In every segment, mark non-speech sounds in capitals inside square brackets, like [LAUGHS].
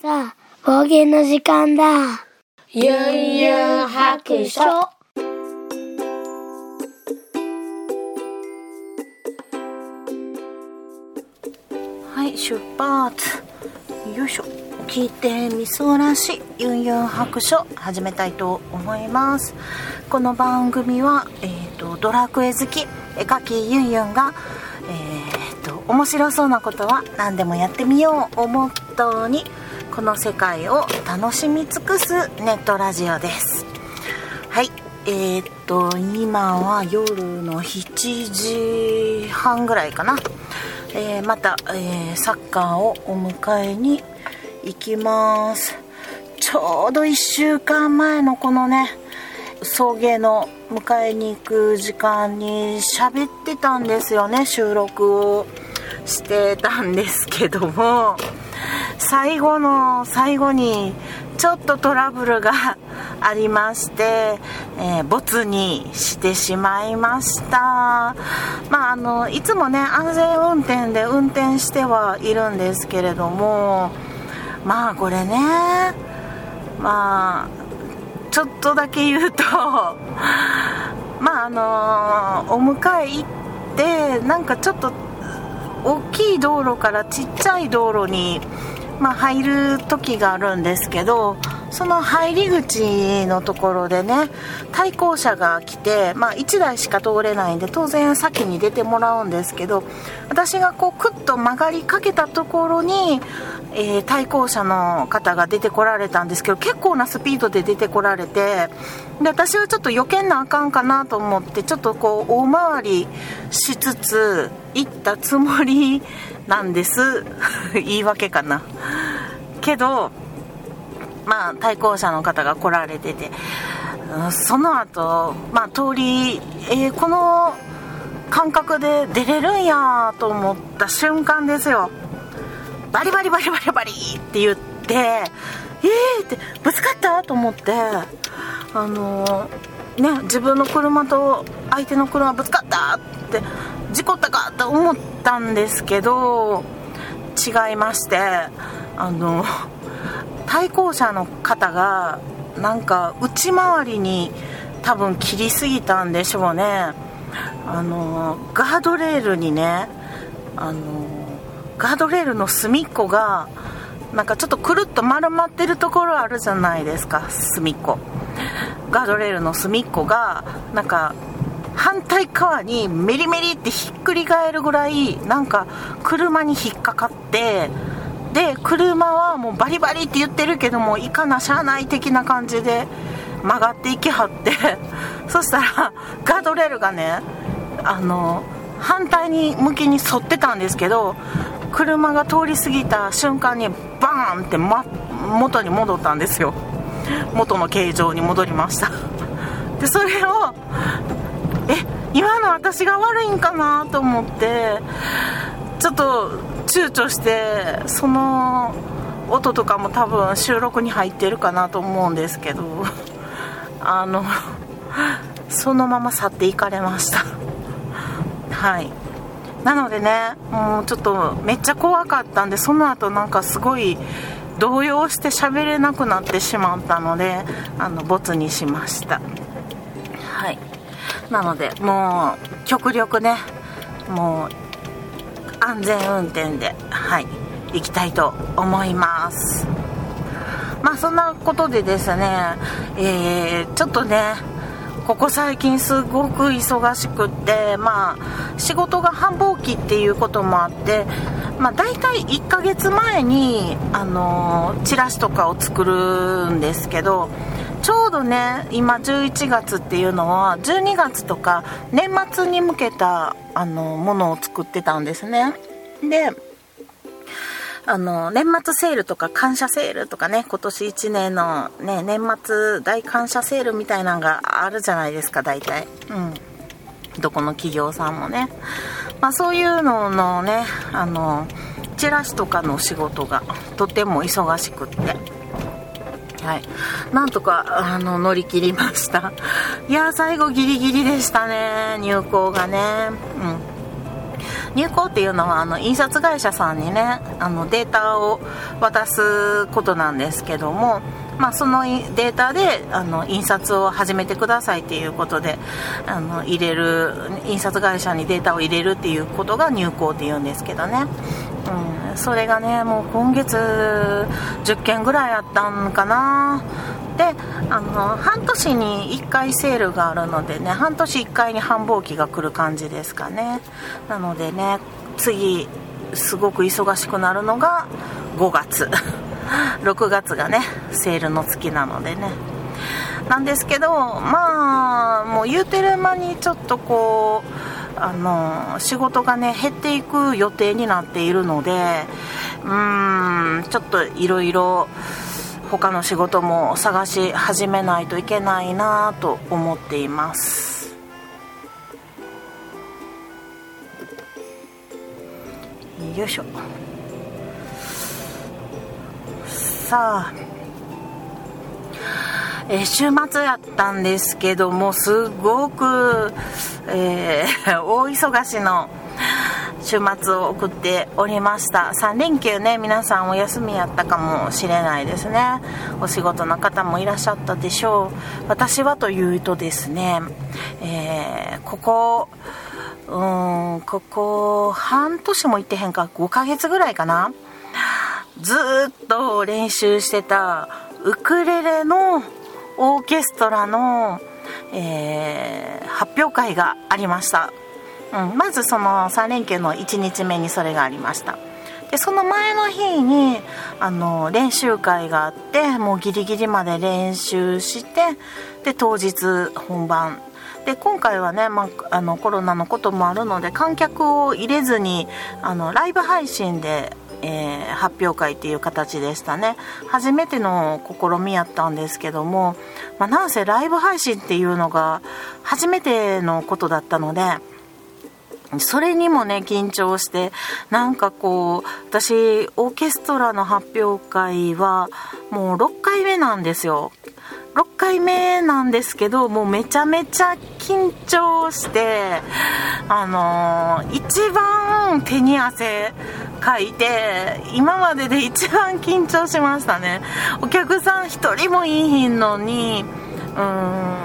さあ、冒険の時間だ。ユンユン白書。はい、出発。よいしょ。聞いてみそらしいユンユン白書始めたいと思います。この番組は、えっ、と、ドラクエ好き、絵描きユンユンが、えっ、と、面白そうなことは何でもやってみようをモットーに、この世界を楽しみ尽くすネットラジオです。はい。えっ、と、今は夜の7時半ぐらいかな。えーまた、えーサッカーをお迎えに行きますちょうど1週間前のこのね送迎の迎えに行く時間に喋ってたんですよね収録をしてたんですけども最後の最後にちょっとトラブルが [LAUGHS] ありまして、えー、没にしてしまいました。まああのいつもね安全運転で運転してはいるんですけれどもまあこれねまあちょっとだけ言うと [LAUGHS] まああのお迎え行ってなんかちょっと大きい道路からちっちゃい道路に、まあ、入る時があるんですけどその入り口のところでね対向車が来て、まあ、1台しか通れないんで当然先に出てもらうんですけど私がこうクッと曲がりかけたところに、えー対向車の方が出てこられたんですけど結構なスピードで出てこられてで私はちょっと避けんなあかんかなと思ってちょっとこう大回りしつつ行ったつもりなんです。[LAUGHS] 言い訳かな。けどまあ対向車の方が来られててその後、まあ通り、えーこの感覚で出れるんやと思った瞬間ですよ。バリバリバリバリバリって言ってえーってぶつかったと思ってあのーね自分の車と相手の車ぶつかったって事故ったかと思ったんですけど違いましてあの対向車の方がなんか内回りに多分切りすぎたんでしょうね。あのガードレールにねあのガードレールの隅っこがなんかちょっとくるっと丸まってるところあるじゃないですか隅っこ。ガードレールの隅っこがなんか反対側にメリメリってひっくり返るぐらいなんか車に引っかかってで車はもうバリバリって言ってるけどもいかなしゃあない的な感じで曲がっていきはって。[LAUGHS] そしたらガードレールがねあの反対に向きに沿ってたんですけど車が通り過ぎた瞬間にバーンって、ま、元に戻ったんですよ。元の形状に戻りました。でそれをえ今の私が悪いんかなと思ってちょっと躊躇してその音とかも多分収録に入ってるかなと思うんですけど [LAUGHS] あのそのまま去っていかれました。はい。なのでねもうちょっとめっちゃ怖かったんでその後なんかすごい動揺して喋れなくなってしまったのであのボツにしました。はい。なのでもう極力ねもう安全運転ではい行きたいと思います。まあそんなことでですねえー、ちょっとねここ最近すごく忙しくってまあ仕事が繁忙期っていうこともあってまあ大体1ヶ月前にあのチラシとかを作るんですけどちょうどね今11月っていうのは12月とか年末に向けたあのものを作ってたんですね。であの年末セールとか感謝セールとかね今年1年の、ね、年末大感謝セールみたいなのがあるじゃないですか大体。うん。どこの企業さんもね、まあ、そういうののねあのチラシとかの仕事がとても忙しくって。はい、なんとかあの乗り切りました。[LAUGHS] いや最後ギリギリでしたね入校がね。うん。入稿っていうのはあの印刷会社さんにねあのデータを渡すことなんですけども、まあ、そのデータであの印刷を始めてくださいっていうことであの入れる印刷会社にデータを入れるっていうことが入稿っていうんですけどね、うん、それがねもう今月10件ぐらいあったんかな。であの半年に1回セールがあるのでね半年1回に繁忙期が来る感じですかね。なのでね次すごく忙しくなるのが5月。[LAUGHS] 6月がねセールの月なのでね。なんですけどまあもう言うてる間にちょっとこうあの仕事がね減っていく予定になっているのでうーんちょっといろいろ他の仕事も探し始めないといけないなと思っています。よいしょ。さあ。えー、週末やったんですけどもすごく、えー、[LAUGHS] 大忙しの週末を送っておりました。3連休ね皆さんお休みやったかもしれないですね。お仕事の方もいらっしゃったでしょう。私はというとですね、えー、ここうんここ半年も行ってへんか5ヶ月ぐらいかな。ずっと練習してたウクレレのオーケストラの、えー、発表会がありました。うん、まずその3連休の1日目にそれがありました。でその前の日にあの練習会があってもうギリギリまで練習してで当日本番。で今回はね、まあ、あのコロナのこともあるので観客を入れずにあのライブ配信で、えー、発表会っていう形でしたね初めての試みやったんですけども、まあ、なんせライブ配信っていうのが初めてのことだったのでそれにもね、緊張して、なんかこう、私、オーケストラの発表会は、もう6回目なんですよ。6回目なんですけど、もうめちゃめちゃ緊張して、あのー、一番手に汗書いて、今までで一番緊張しましたね。お客さん1人もいいひんのに、うん、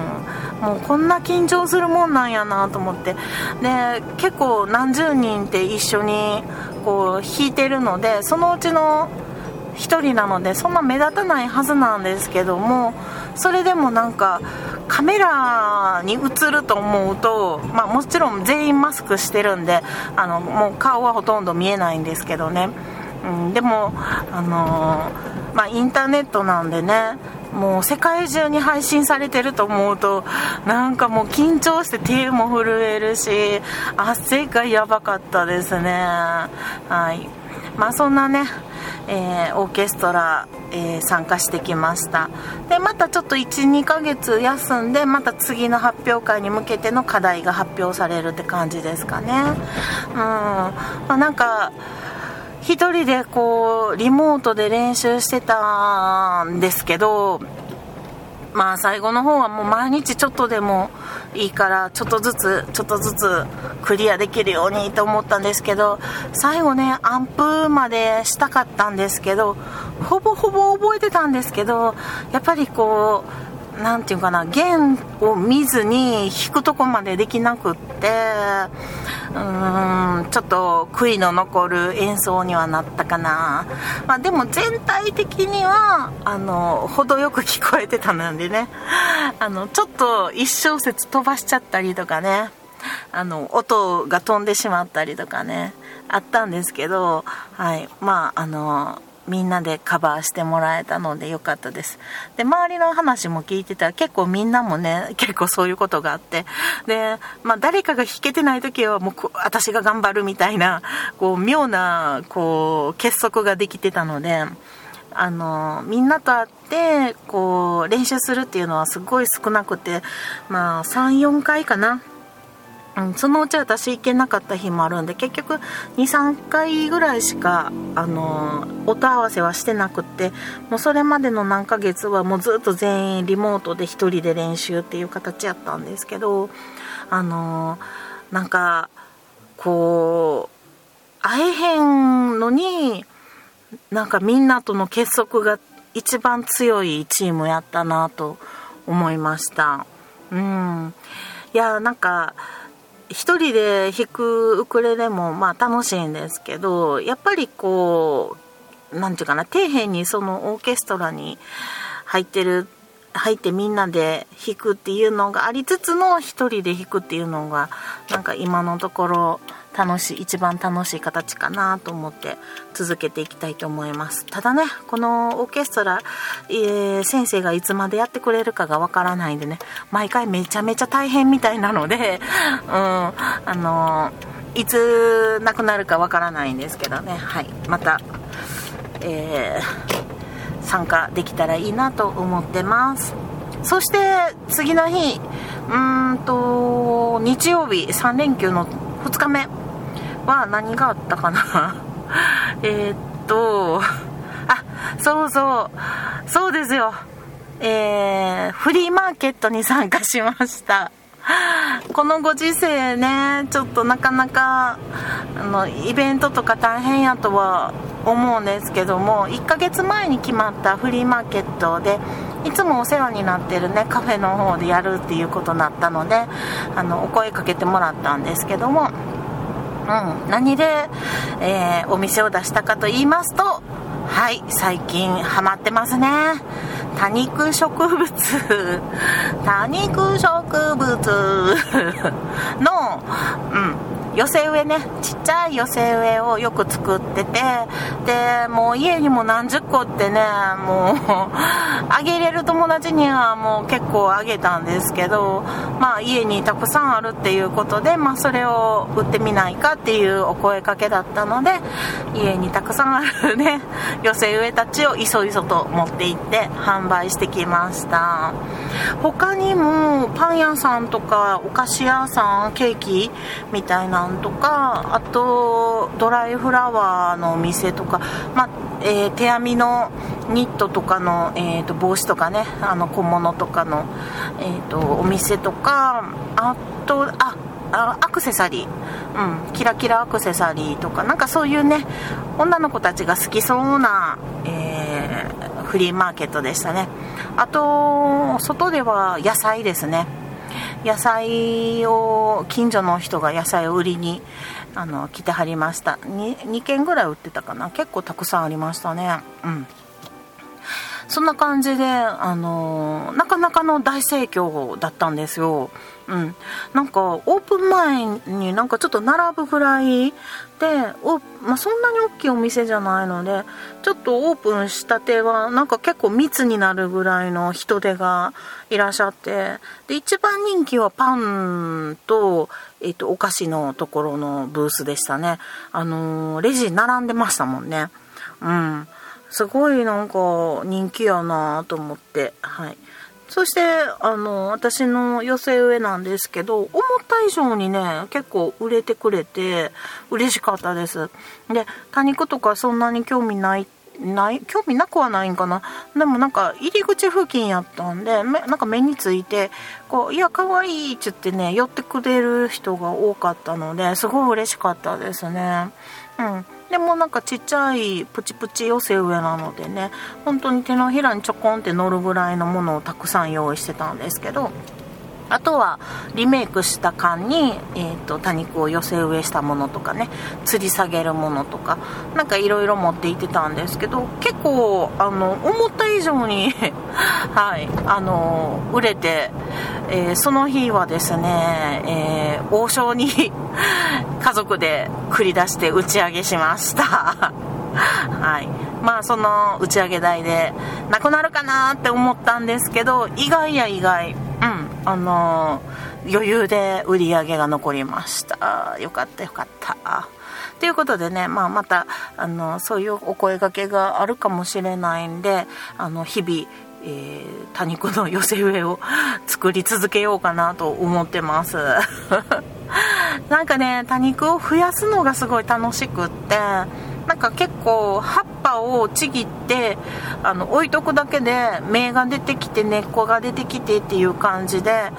もうこんな緊張するもんなんやなと思ってで結構何十人って一緒にこう弾いてるのでそのうちの1人なのでそんな目立たないはずなんですけどもそれでもなんかカメラに映ると思うと、まあ、もちろん全員マスクしてるんであのもう顔はほとんど見えないんですけどね、うん、でも、あのー、まあ、インターネットなんでねもう世界中に配信されてると思うとなんかもう緊張して手も震えるし汗がやばかったですね。はい。まあそんなねえー、オーケストラ、えー、参加してきました。でまたちょっと12ヶ月休んでまた次の発表会に向けての課題が発表されるって感じですかね。うん、まあ、なんか1人でこうリモートで練習してたんですけどまあ最後の方はもう毎日ちょっとでもいいからちょっとずつちょっとずつクリアできるようにと思ったんですけど最後ねアンプまでしたかったんですけどほぼほぼ覚えてたんですけどやっぱりこう何て言うかな弦を見ずに弾くとこまでできなくってうーんちょっと悔いの残る演奏にはなったかな、まあ、でも全体的にはあの程よく聞こえてたのでね。あのちょっと1小節飛ばしちゃったりとかね。あの音が飛んでしまったりとかね。あったんですけどはい。まああのみんなでカバーしてもらえたのでよかったです。で、周りの話も聞いてたら結構みんなもね、[LAUGHS] 結構そういうことがあって、で、まあ誰かが弾けてない時はもう私が頑張るみたいな、こう妙な、こう結束ができてたので、あの、みんなと会って、こう練習するっていうのはすごい少なくて、まあ3、4回かな。うん、そのうち私行けなかった日もあるんで結局23回ぐらいしか、あのー、音合わせはしてなくってもうそれまでの何ヶ月はもうずっと全員リモートで1人で練習っていう形やったんですけどあのー、なんかこう会えへんのになんかみんなとの結束が一番強いチームやったなと思いました。うん。いやなんか一人で弾くウクレレもまあ楽しいんですけどやっぱりこう何て言うかな底辺にそのオーケストラに入ってる入ってみんなで弾くっていうのがありつつの一人で弾くっていうのがなんか今のところ楽しい一番楽しい形かなと思って続けていきたいと思います。ただねこのオーケストラ、えー、先生がいつまでやってくれるかがわからないんでね毎回めちゃめちゃ大変みたいなので [LAUGHS] うんあのー、いつなくなるかわからないんですけどね。はい。またえー、参加できたらいいなと思ってます。そして次の日うーんと日曜日3連休の2日目。は何があったかな？[LAUGHS] えっと、あ、そうそう、そうですよ。えー、フリーマーケットに参加しました。このご時世ね、ちょっとなかなか、あの、イベントとか大変やとは思うんですけども、1ヶ月前に決まったフリーマーケットで、いつもお世話になってるね、カフェの方でやるっていうことになったので、あの、お声かけてもらったんですけども、うん、何で、えー、お店を出したかと言いますと、はい、最近ハマってますね。多肉植物、[LAUGHS] 多肉植物。[LAUGHS] の、うん、寄せ植えね。ちっちゃい寄せ植えをよく作ってて。でもう家にも何十個ってねもう [LAUGHS] あげれる友達にはもう結構あげたんですけどまあ家にたくさんあるっていうことで、まあ、それを売ってみないかっていうお声かけだったので家にたくさんあるね [LAUGHS] 寄せ植えたちをいそいそと持って行って販売してきました。他にもパン屋さんとかお菓子屋さんケーキみたいなんとかあとドライフラワーのお店とか、まあえー、手編みのニットとかの、えーと、帽子とかねあの小物とかの、えーと、お店とかあとあアクセサリー、うん、キラキラアクセサリーとかなんかそういうね女の子たちが好きそうな、えー、フリーマーケットでしたね。あと外では野菜ですね。野菜を近所の人が野菜を売りにあの来てはりました。2, 2軒ぐらい売ってたかな。結構たくさんありましたね。うん。そんな感じであのなかなかの大盛況だったんですよ。うん、なんかオープン前になんかちょっと並ぶぐらいでお、まあ、そんなに大きいお店じゃないのでちょっとオープンしたてはなんか結構密になるぐらいの人手がいらっしゃってで一番人気はパンと,、えーと、お菓子のところのブースでしたね。あのー、レジ並んでましたもんね。うん。すごいなんか人気やなと思ってはい。そして、あの、私の寄せ植えなんですけど、思った以上にね、結構売れてくれて、嬉しかったです。で、多肉とかそんなに興味ない、ない、興味なくはないんかな。でもなんか、入り口付近やったんで、なんか目について、こう、いや、可愛いって言ってね、寄ってくれる人が多かったので、すごい嬉しかったですね。うん。でもなんかちっちゃいプチプチ寄せ植えなのでね本当に手のひらにちょこんって乗るぐらいのものをたくさん用意してたんですけどあとはリメイクした缶に、えーと、多肉を寄せ植えしたものとかね吊り下げるものとかなんかいろいろ持っていってたんですけど結構あの思った以上に [LAUGHS] はいあの売れて、えー、その日はですね、えー、王将に [LAUGHS] 家族で繰り出して打ち上げしました。[LAUGHS] はい。まあその打ち上げ代でなくなるかなって思ったんですけど意外や意外。うん。あの余裕で売り上げが残りました。よかったよかった。ということでね、まあ、またあのそういうお声がけがあるかもしれないんであの日々、えー、多肉の寄せ植えを作り続けようかなと思ってます。[LAUGHS] なんかね多肉を増やすのがすごい楽しくってなんか結構葉っぱをちぎってあの置いとくだけで芽が出てきて根っこが出てきてっていう感じで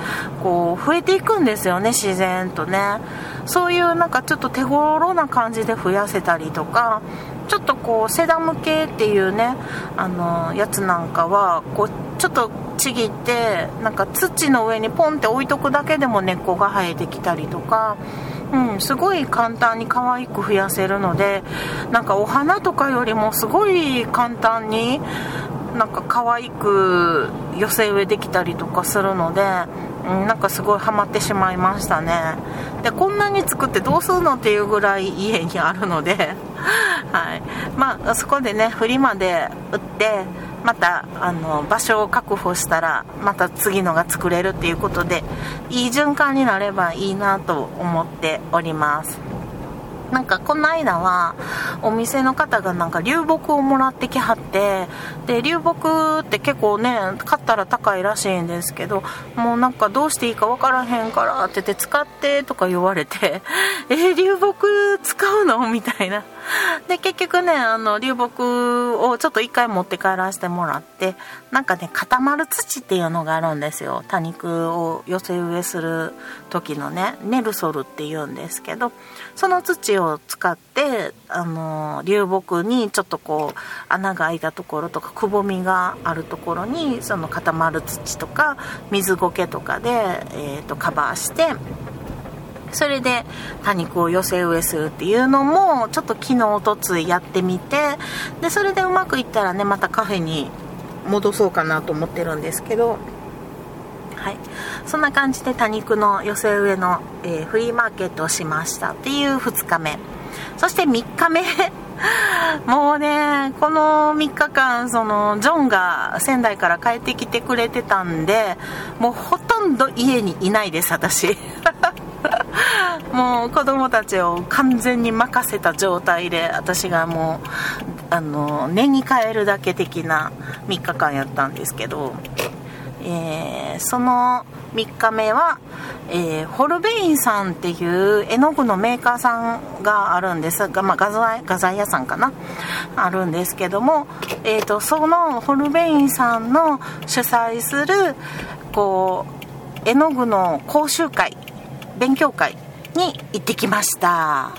こう増えていくんですよね自然とね。そういうなんかちょっと手頃な感じで増やせたりとかちょっとこうセダム系っていうねあのやつなんかはこうちょっとちぎってなんか土の上にポンって置いとくだけでも根っこが生えてきたりとかうん、すごい簡単に可愛く増やせるのでなんかお花とかよりもすごい簡単になんか可愛く寄せ植えできたりとかするので、うん、なんかすごいハマってしまいましたね。でこんなに作ってどうするのっていうぐらい家にあるので [LAUGHS] はい。まあそこでねフリマで売ってまたあの場所を確保したらまた次のが作れるっていうことでいい循環になればいいなと思っております。なんかこの間はお店の方がなんか流木をもらってきはってで流木って結構ね買ったら高いらしいんですけどもうなんかどうしていいか分からへんからって言って使ってとか言われてえ、流木使うの？みたいな。[LAUGHS] で結局ねあの流木をちょっと一回持って帰らせてもらってなんかね固まる土っていうのがあるんですよ。多肉を寄せ植えする時のねネルソルっていうんですけどその土を使ってあの流木にちょっとこう穴が開いたところとかくぼみがあるところにその固まる土とか水苔とかで、えーと、カバーしてそれで多肉を寄せ植えするっていうのもちょっと昨日おとついやってみてでそれでうまくいったらねまたカフェに戻そうかなと思ってるんですけどはい、そんな感じで多肉の寄せ植えの、えー、フリーマーケットをしましたっていう2日目。そして3日目。[LAUGHS] もうねこの3日間そのジョンが仙台から帰ってきてくれてたんでもうほとんど家にいないです私。[LAUGHS] もう子供たちを完全に任せた状態で私がもうあの寝に帰るだけ的な3日間やったんですけどえー、その3日目は、えー、ホルベインさんっていう絵の具のメーカーさんがあるんですが、まあ、画材画材屋さんかな？あるんですけども、えーと、そのホルベインさんの主催するこう絵の具の講習会勉強会に行ってきました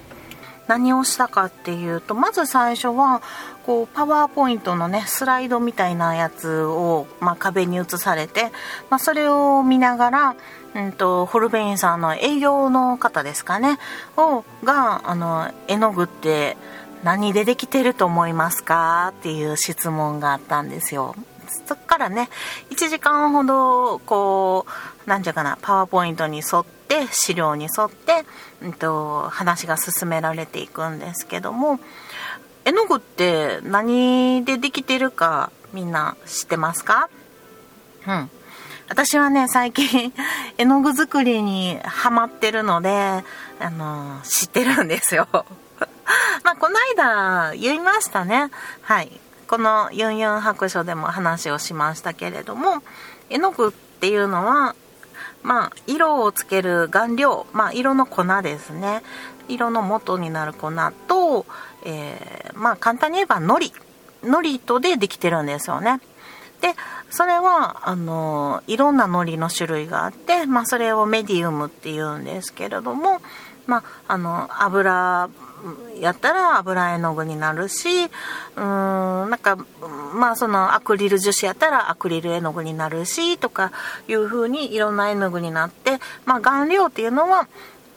何をしたかっていうとまず最初はこうパワーポイントのねスライドみたいなやつを、まあ、壁に映されて、まあ、それを見ながら、うんと、ホルベインさんの営業の方ですかねをがあの絵の具って何でできてると思いますかっていう質問があったんですよ。そっからね1時間ほどこう何て言うかなパワーポイントに沿って資料に沿って、うんと話が進められていくんですけども絵の具って何でできてるかみんな知ってますか？うん。私はね、最近 [LAUGHS] 絵の具作りにハマってるので、あの、知ってるんですよ。[LAUGHS] まあ、この間言いましたね。はい。このユンユン白書でも話をしましたけれども、絵の具っていうのは、まあ、色をつける顔料、まあ、色の粉ですね。色の元になる粉と、えー、まあ簡単に言えばのりのりとでできてるんですよねでそれはあのいろんなのりの種類があって、まあ、それをメディウムっていうんですけれども、まあ、あの油やったら油絵の具になるしうーんなんかまあそのアクリル樹脂やったらアクリル絵の具になるしとかいう風にいろんな絵の具になってまあ顔料っていうのは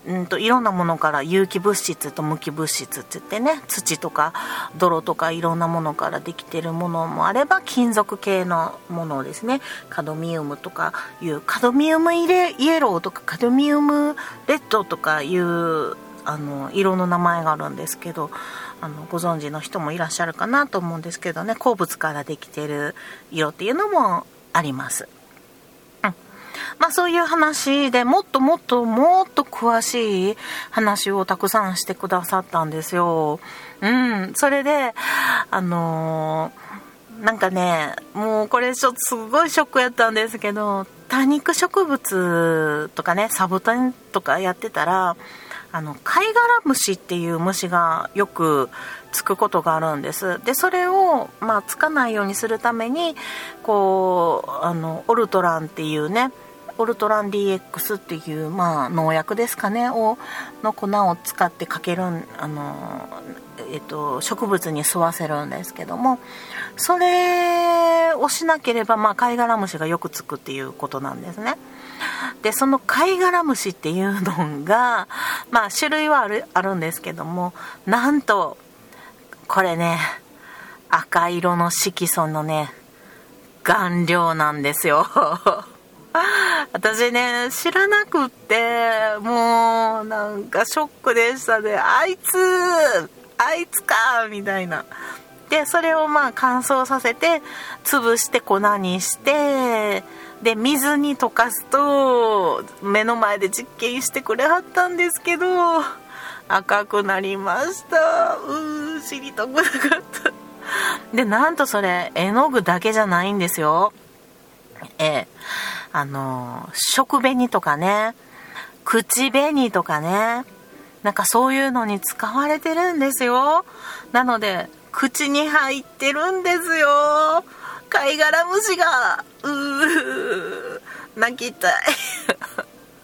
うんと、いろんなものから有機物質と無機物質って言ってね土とか泥とかいろんなものからできてるものもあれば金属系のものですね。カドミウムとかいうカドミウムイレイエローとかカドミウムレッドとかいうあの色の名前があるんですけどあのご存知の人もいらっしゃるかなと思うんですけどね鉱物からできてる色っていうのもあります。うんまあそういう話でもっともっともっと詳しい話をたくさんしてくださったんですよ。うん。それで、あのー、なんかね、もうこれちょっとすごいショックやったんですけど、多肉植物とかね、サボテンとかやってたら、あの貝殻虫っていう虫がよくつくことがあるんですでそれを、まあ、つかないようにするためにこうあのオルトランっていうねオルトラン DX っていう、まあ、農薬ですかねをの粉を使ってかけるあの、えっと、植物に吸わせるんですけどもそれをしなければ、まあ、貝殻虫がよくつくっていうことなんですね。[LAUGHS] でその貝殻虫っていうのが、[LAUGHS] まあ、種類はあるあるんですけどもなんとこれね赤色の色素のね顔料なんですよ。[LAUGHS] 私ね知らなくってもうなんかショックでしたね。あいつあいつかみたいな。でそれをまあ乾燥させて潰して粉にしてで水に溶かすと目の前で実験してくれはったんですけど赤くなりました。うー知りたくなかった。でなんとそれ絵の具だけじゃないんですよ。ええあの食紅とかね口紅とかねなんかそういうのに使われてるんですよ。なので口に入ってるんですよ。貝殻虫がうー泣きたい。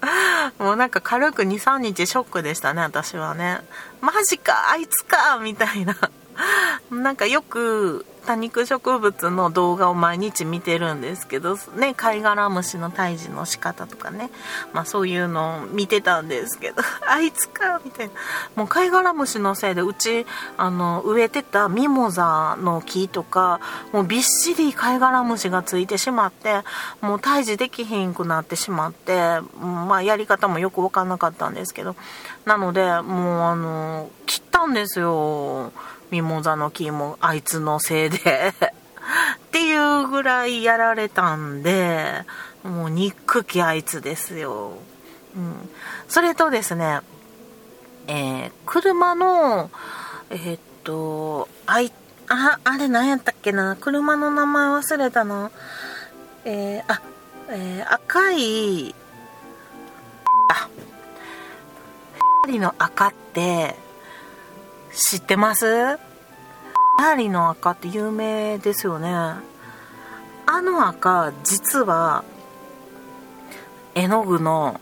[LAUGHS] もうなんか軽く23日ショックでしたね私はね。マジかあいつかみたいな。[LAUGHS] なんかよく多肉植物の動画を毎日見てるんですけどね貝殻虫の退治の仕方とかねまあそういうのを見てたんですけど [LAUGHS] あいつかみたいな。もう貝殻虫のせいでうちあの植えてたミモザの木とかもうびっしり貝殻虫がついてしまってもう退治できひんくなってしまってまあやり方もよく分かんなかったんですけどなのでもうあの切ったんですよ。ミモザの木もあいつのせいで [LAUGHS] っていうぐらいやられたんで、もう憎きあいつですよ。うん。それとですね、えー、車の、えー、っと、あい、あ、あれ何やったっけな？車の名前忘れたな。えー、あ、えー、赤い、あ、[LAUGHS] 光の赤って、知ってます？アーリの赤って有名ですよね。あの赤、実は、絵の具の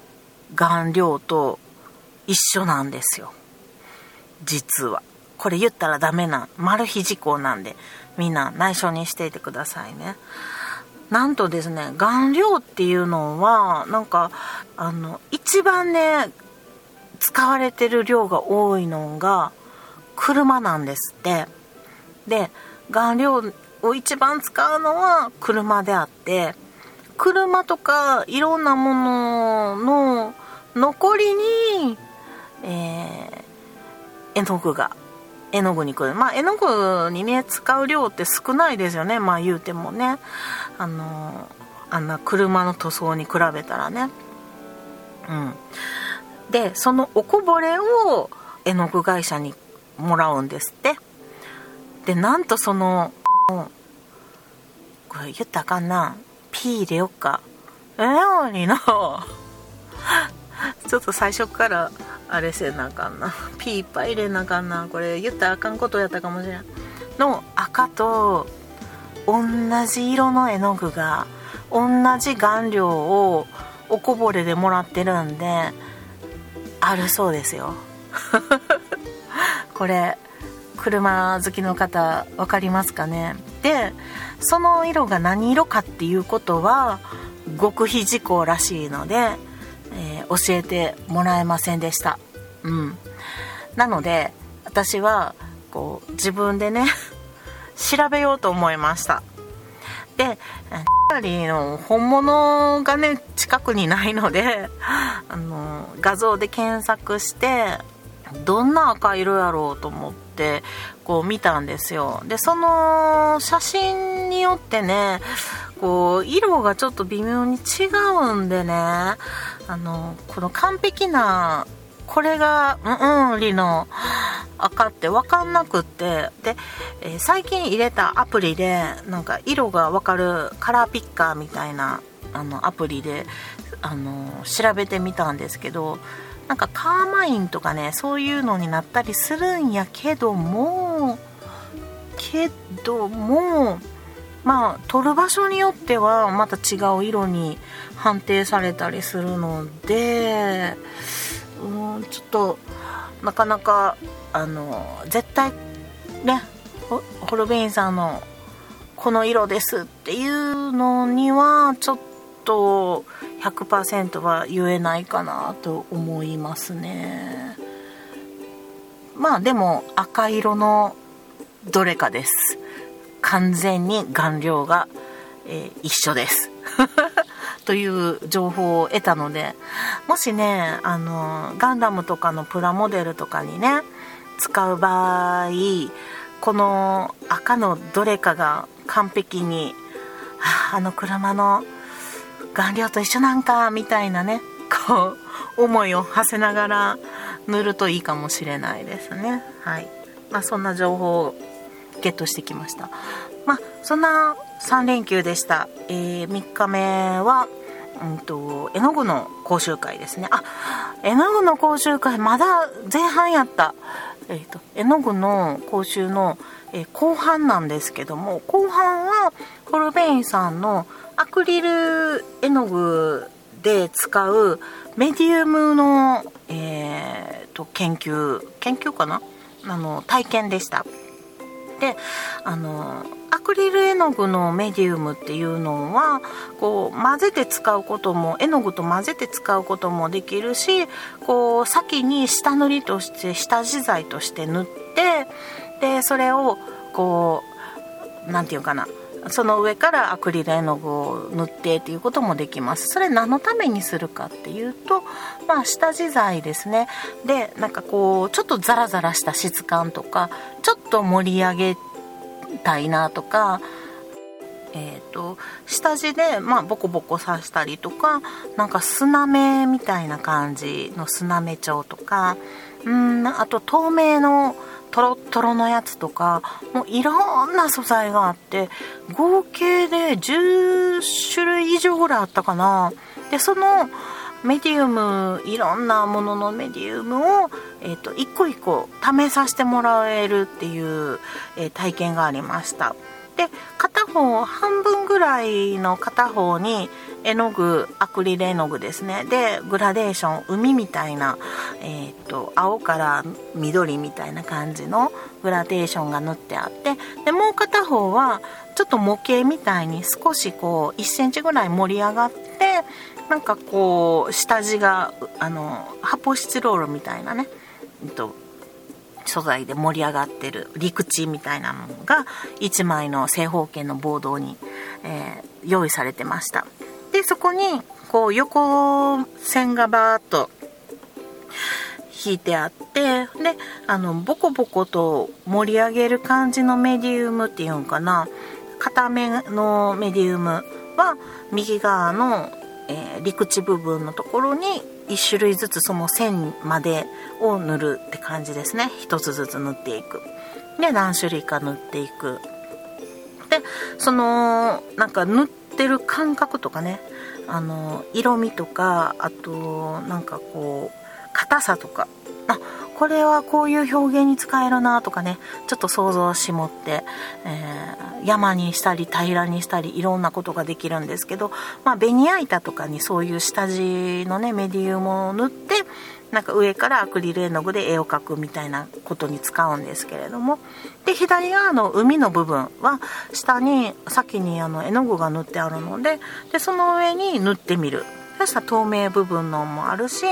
顔料と一緒なんですよ。実は。これ言ったらダメな、マル秘事項なんで、みんな内緒にしていてくださいね。なんとですね、顔料っていうのは、なんか、あの、一番ね、使われてる量が多いのが、車なんですって。で顔料を一番使うのは車であって車とかいろんなものの残りに、えー、絵の具が絵の具に来る。まあ絵の具にね使う量って少ないですよね。まあ言うてもね。あのあんな車の塗装に比べたらね。うん。でそのおこぼれを絵の具会社にもらうんですって。でなんとそのこれ言ったらあかんな。P 入れよっか。えなにの。[LAUGHS] ちょっと最初からあれせなあかんな。P いっぱい入れなあかんな。これ言ったらあかんことやったかもしれん。の赤と同じ色の絵の具が同じ顔料をおこぼれでもらってるんであるそうですよ。[LAUGHS] これ車好きの方分かりますかね？でその色が何色かっていうことは極秘事項らしいので、えー、教えてもらえませんでした。うん。なので私はこう自分でね [LAUGHS] 調べようと思いました。での本物がね近くにないのであの画像で検索してどんな赤色やろうと思ってこう見たんですよ。でその写真によってねこう色がちょっと微妙に違うんでねあのこの完璧なこれがうんうんりの赤って分かんなくってで、えー、最近入れたアプリでなんか色が分かるカラーピッカーみたいなあのアプリであの調べてみたんですけどなんかカーマインとかねそういうのになったりするんやけどもけどもまあ取る場所によってはまた違う色に判定されたりするのでうんちょっとなかなかあの絶対ねホルベインさんのこの色ですっていうのにはちょっとと100%は言えないかなと思いますね。まあでも赤色のどれかです。完全に顔料が、えー、一緒です。[LAUGHS] という情報を得たのでもしねあのガンダムとかのプラモデルとかにね使う場合この赤のどれかが完璧にあの車の顔料と一緒なんかみたいなねこう思いを馳せながら塗るといいかもしれないですね。はい。まあそんな情報をゲットしてきました。まあそんな3連休でした、えー、3日目はうんと絵の具の講習会ですね。あ絵の具の講習会まだ前半やった。えーと、絵の具の講習の、え、後半なんですけども後半はホルベインさんのアクリル絵の具で使うメディウムの、えーと、研究研究かな？あの体験でした。であのアクリル絵の具のメディウムっていうのはこう混ぜて使うことも絵の具と混ぜて使うこともできるしこう先に下塗りとして下地剤として塗ってでそれをこう何て言うかな？その上からアクリル絵の具を塗ってっていうこともできます。それ何のためにするかっていうとまあ下地剤ですね。でなんかこうちょっとザラザラした質感とかちょっと盛り上げたいなとか、えーと、下地で、まあ、ボコボコ刺したりとかなんか砂目みたいな感じの砂目調とかうんあと透明のトロトロのやつとかもういろんな素材があって合計で10種類以上ぐらいあったかな。でそのメディウムいろんなもののメディウムを、えーと、一個一個試させてもらえるっていう、えー、体験がありました。で片方半分ぐらいの片方に絵の具アクリル絵の具ですね。でグラデーション海みたいな、えーと、青から緑みたいな感じのグラデーションが塗ってあってでもう片方はちょっと模型みたいに少しこう1センチぐらい盛り上がってなんかこう下地があの発泡スチロールみたいなね、えっと、素材で盛り上がってる陸地みたいなものが1枚の正方形のボードに、えー、用意されてました。でそこにこう横線がバーっと引いてあってであのボコボコと盛り上げる感じのメディウムっていうんかな。片目のメディウムは右側のえー、陸地部分のところに1種類ずつその線までを塗るって感じですね。1つずつ塗っていく。で何種類か塗っていく。でそのなんか塗っててる感覚とかねあの色味とかあとなんかこう硬さとか。あこれはこういう表現に使えるなとかねちょっと想像しもって、えー、山にしたり平らにしたりいろんなことができるんですけど、まあ、ベニヤ板とかにそういう下地のねメディウムを塗ってなんか上からアクリル絵の具で絵を描くみたいなことに使うんですけれども。で左側の海の部分は下に先にあの絵の具が塗ってあるのででその上に塗ってみる。そしたら透明部分のもあるし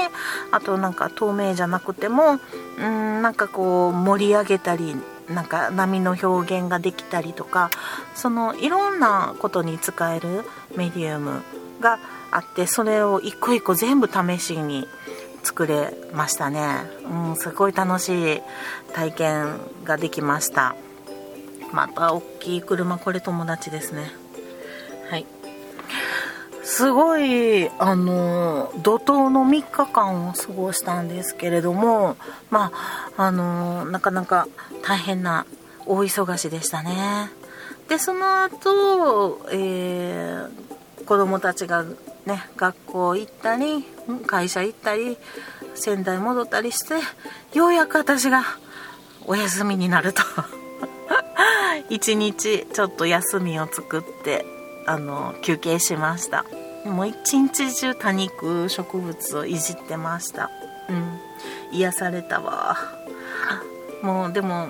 あとなんか透明じゃなくてもうんなんかこう盛り上げたりなんか波の表現ができたりとかそのいろんなことに使えるメディウムがあってそれを一個一個全部試しに作れましたね、うん、すごい楽しい体験ができました。また大きい車これ友達ですね。はい。すごい、あの、怒涛の3日間を過ごしたんですけれども、まあ、あの、なかなか大変な大忙しでしたね。で、その後、えー、子供たちがね、学校行ったり、会社行ったり、仙台戻ったりしてようやく私がお休みになると。[LAUGHS] 一日ちょっと休みを作ってあの休憩しました。もう一日中多肉植物をいじってました。うん。癒されたわ。もうでも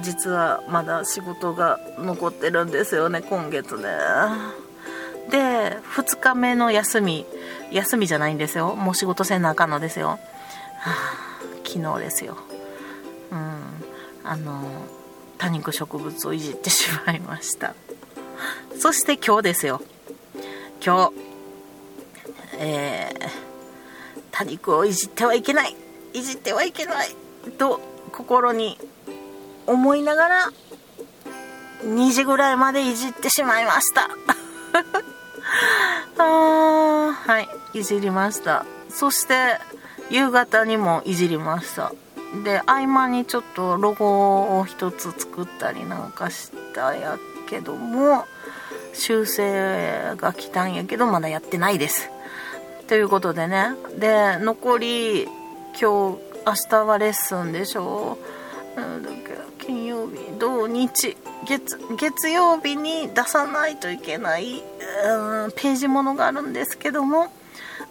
実はまだ仕事が残ってるんですよね今月ね。で2日目の休み休みじゃないんですよ。もう仕事せなあかんのですよ、はあ、昨日ですよ。うん。あの多肉植物をいじってしまいました。そして今日ですよ。今日。えー、多肉をいじってはいけない。いじってはいけない。と心に思いながら2時ぐらいまでいじってしまいました。[LAUGHS] あーはいいじりました。そして夕方にもいじりました。で合間にちょっとロゴを一つ作ったりなんかしたやけども修正が来たんやけどまだやってないです。ということでね。で残り今日明日はレッスンでしょ。金曜日土日月月曜日に出さないといけないうんページものがあるんですけども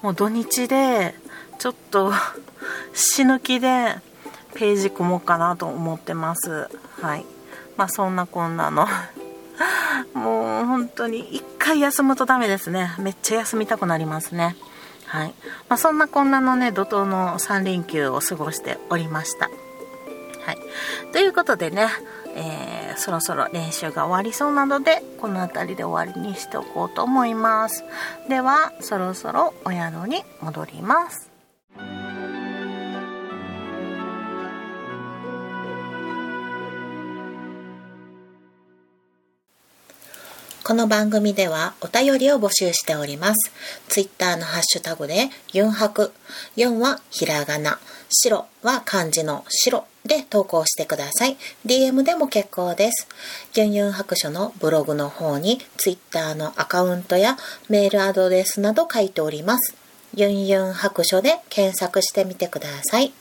もう土日でちょっと [LAUGHS] 死ぬ気でページ組もうかなと思ってます。はい。まあそんなこんなの。[LAUGHS] もう本当に一回休むとダメですね。めっちゃ休みたくなりますね。はい。まあ、そんなこんなのね怒涛の3連休を過ごしておりました。はい。ということでね、えー、そろそろ練習が終わりそうなのでこの辺りで終わりにしておこうと思います。ではそろそろお宿に戻ります。この番組ではお便りを募集しております。ツイッターのハッシュタグで、ユンハク。4はひらがな。白は漢字の白で投稿してください。DM でも結構です。ユンユン白書のブログの方にツイッターのアカウントやメールアドレスなど書いております。ユンユン白書で検索してみてください。